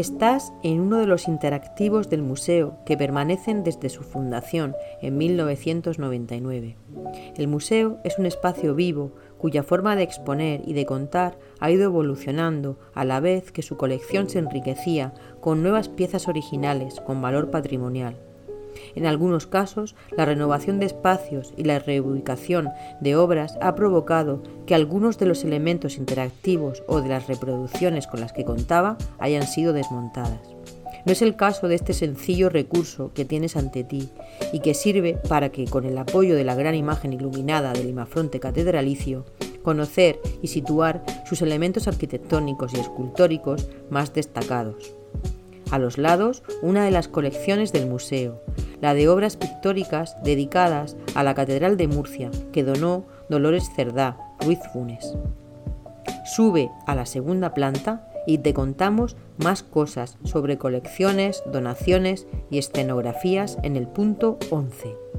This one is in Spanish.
Estás en uno de los interactivos del museo que permanecen desde su fundación en 1999. El museo es un espacio vivo cuya forma de exponer y de contar ha ido evolucionando a la vez que su colección se enriquecía con nuevas piezas originales con valor patrimonial. En algunos casos, la renovación de espacios y la reubicación de obras ha provocado que algunos de los elementos interactivos o de las reproducciones con las que contaba hayan sido desmontadas. No es el caso de este sencillo recurso que tienes ante ti y que sirve para que, con el apoyo de la gran imagen iluminada del imafronte catedralicio, conocer y situar sus elementos arquitectónicos y escultóricos más destacados. A los lados, una de las colecciones del museo, la de obras pictóricas dedicadas a la Catedral de Murcia, que donó Dolores Cerdá, Ruiz Funes. Sube a la segunda planta y te contamos más cosas sobre colecciones, donaciones y escenografías en el punto 11.